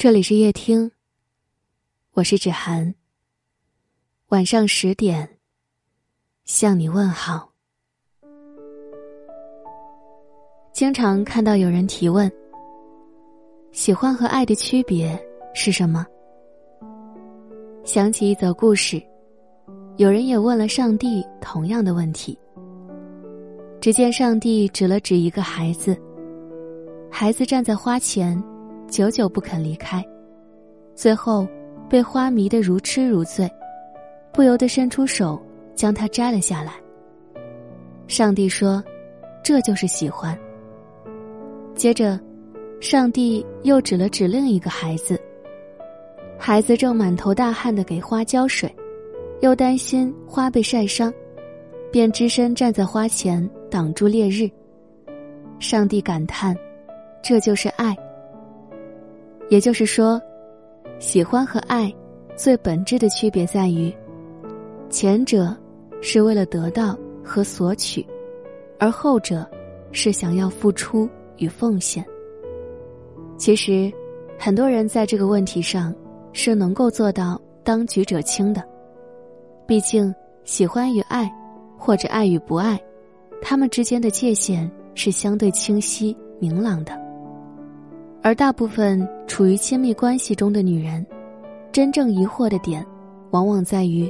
这里是夜听，我是芷涵。晚上十点，向你问好。经常看到有人提问：喜欢和爱的区别是什么？想起一则故事，有人也问了上帝同样的问题。只见上帝指了指一个孩子，孩子站在花前。久久不肯离开，最后被花迷得如痴如醉，不由得伸出手将它摘了下来。上帝说：“这就是喜欢。”接着，上帝又指了指另一个孩子。孩子正满头大汗的给花浇水，又担心花被晒伤，便只身站在花前挡住烈日。上帝感叹：“这就是爱。”也就是说，喜欢和爱最本质的区别在于，前者是为了得到和索取，而后者是想要付出与奉献。其实，很多人在这个问题上是能够做到当局者清的。毕竟，喜欢与爱，或者爱与不爱，他们之间的界限是相对清晰明朗的。而大部分处于亲密关系中的女人，真正疑惑的点，往往在于，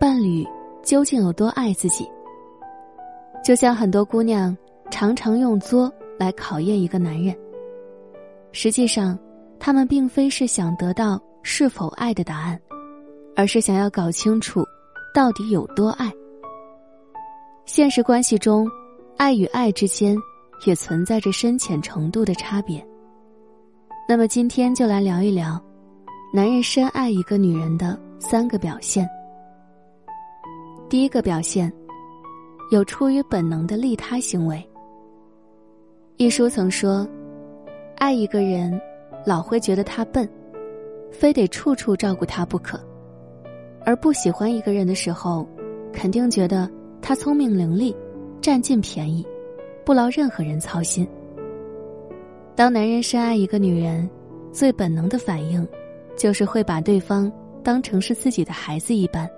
伴侣究竟有多爱自己。就像很多姑娘常常用作来考验一个男人，实际上，他们并非是想得到是否爱的答案，而是想要搞清楚，到底有多爱。现实关系中，爱与爱之间，也存在着深浅程度的差别。那么今天就来聊一聊，男人深爱一个女人的三个表现。第一个表现，有出于本能的利他行为。一书曾说，爱一个人，老会觉得他笨，非得处处照顾他不可；而不喜欢一个人的时候，肯定觉得他聪明伶俐，占尽便宜，不劳任何人操心。当男人深爱一个女人，最本能的反应，就是会把对方当成是自己的孩子一般，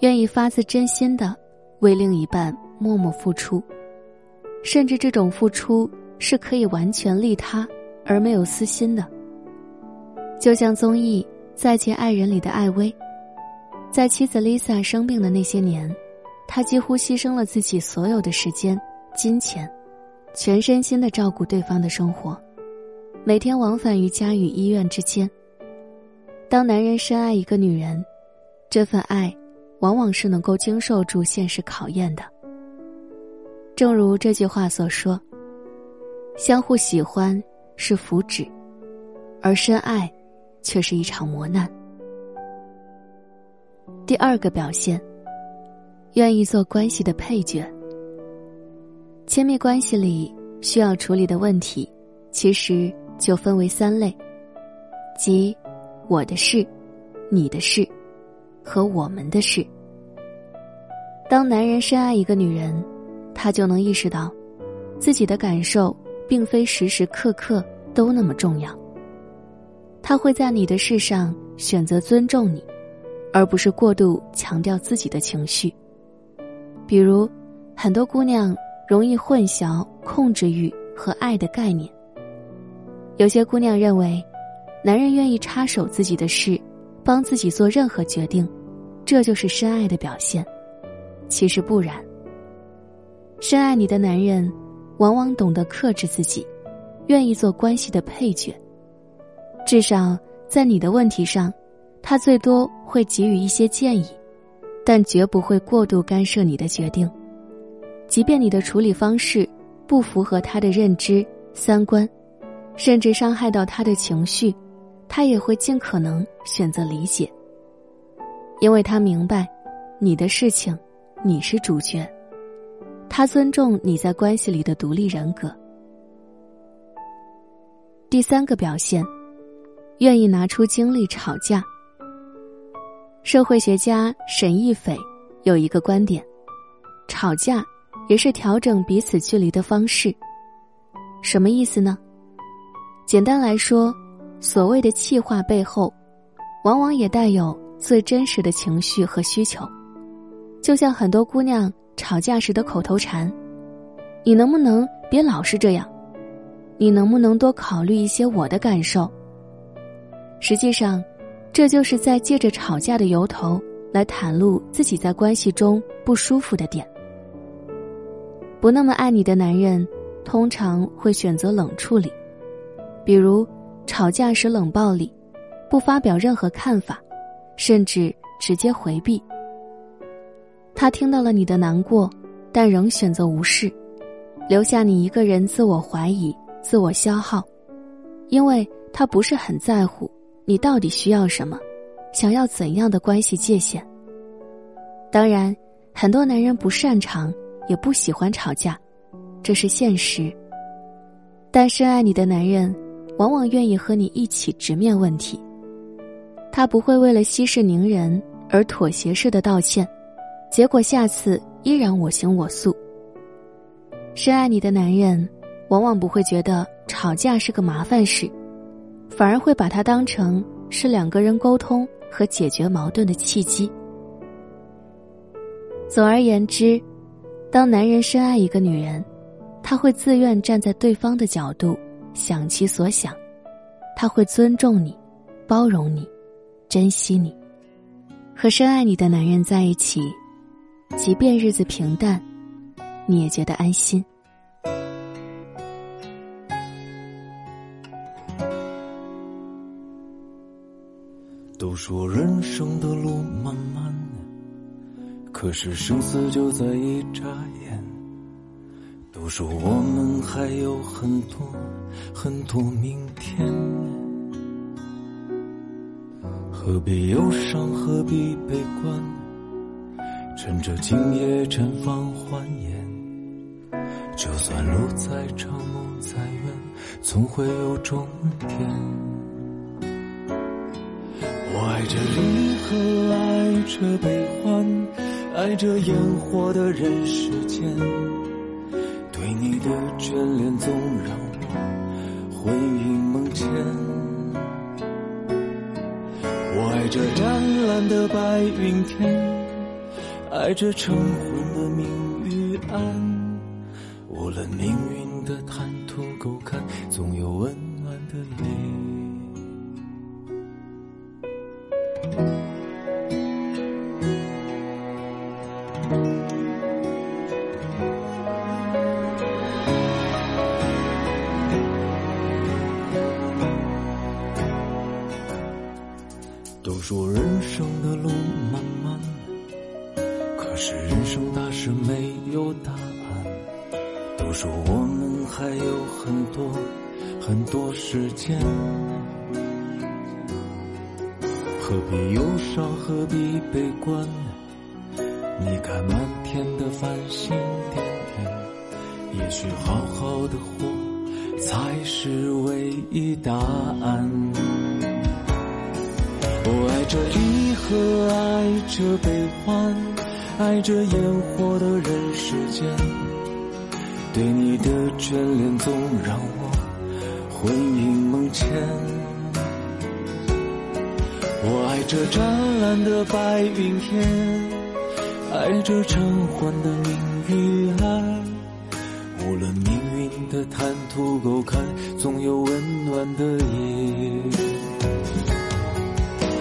愿意发自真心的为另一半默默付出，甚至这种付出是可以完全利他而没有私心的。就像综艺《再见爱人》里的艾薇，在妻子 Lisa 生病的那些年，他几乎牺牲了自己所有的时间、金钱，全身心的照顾对方的生活。每天往返于家与医院之间。当男人深爱一个女人，这份爱，往往是能够经受住现实考验的。正如这句话所说：“相互喜欢是福祉，而深爱，却是一场磨难。”第二个表现，愿意做关系的配角。亲密关系里需要处理的问题，其实。就分为三类，即我的事、你的事和我们的事。当男人深爱一个女人，他就能意识到，自己的感受并非时时刻刻都那么重要。他会在你的事上选择尊重你，而不是过度强调自己的情绪。比如，很多姑娘容易混淆控制欲和爱的概念。有些姑娘认为，男人愿意插手自己的事，帮自己做任何决定，这就是深爱的表现。其实不然。深爱你的男人，往往懂得克制自己，愿意做关系的配角。至少在你的问题上，他最多会给予一些建议，但绝不会过度干涉你的决定。即便你的处理方式不符合他的认知、三观。甚至伤害到他的情绪，他也会尽可能选择理解，因为他明白，你的事情，你是主角，他尊重你在关系里的独立人格。第三个表现，愿意拿出精力吵架。社会学家沈亦斐有一个观点，吵架也是调整彼此距离的方式，什么意思呢？简单来说，所谓的气话背后，往往也带有最真实的情绪和需求。就像很多姑娘吵架时的口头禅：“你能不能别老是这样？你能不能多考虑一些我的感受？”实际上，这就是在借着吵架的由头来袒露自己在关系中不舒服的点。不那么爱你的男人，通常会选择冷处理，比如吵架时冷暴力，不发表任何看法，甚至直接回避。他听到了你的难过，但仍选择无视，留下你一个人自我怀疑、自我消耗，因为他不是很在乎。你到底需要什么？想要怎样的关系界限？当然，很多男人不擅长，也不喜欢吵架，这是现实。但深爱你的男人，往往愿意和你一起直面问题。他不会为了息事宁人而妥协式的道歉，结果下次依然我行我素。深爱你的男人，往往不会觉得吵架是个麻烦事。反而会把它当成是两个人沟通和解决矛盾的契机。总而言之，当男人深爱一个女人，他会自愿站在对方的角度想其所想，他会尊重你，包容你，珍惜你。和深爱你的男人在一起，即便日子平淡，你也觉得安心。都说人生的路漫漫，可是生死就在一眨眼。都说我们还有很多很多明天，何必忧伤，何必悲观？趁着今夜绽放欢颜，就算路再长梦再远，总会有终点。我爱着离合，爱着悲欢，爱着烟火的人世间。的眷恋总让我魂萦梦牵。我爱这湛蓝的白云天，爱着晨昏的明与暗。无论命运的坦途沟坎，总有温暖的你。都说我们还有很多很多时间。何必忧伤，何必悲观？你看满天的繁星点点，也许好好的活才是唯一答案。我爱着离合，爱着悲欢，爱着烟火的人世间。对你的眷恋总让我魂萦梦牵。我爱这湛蓝的白云天，爱着晨昏的明与暗。无论命运的坦途沟坎，总有温暖的夜。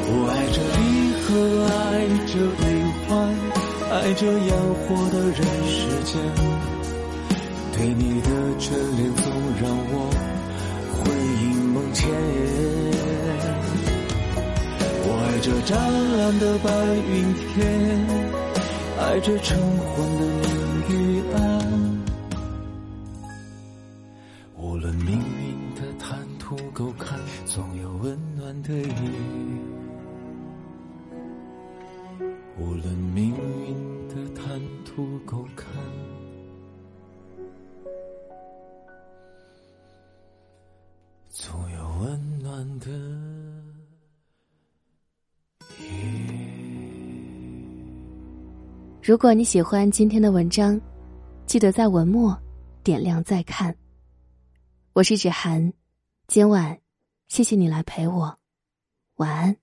我爱着离合，爱着悲欢，爱着烟火的人世间。对你的眷恋总让我魂萦梦牵。爱这湛蓝的白云天，爱着晨昏的明与暗。无论命运的坦途沟坎，总有温暖的夜。无论命运的坦途沟坎，暖的。如果你喜欢今天的文章，记得在文末点亮再看。我是芷涵，今晚谢谢你来陪我，晚安。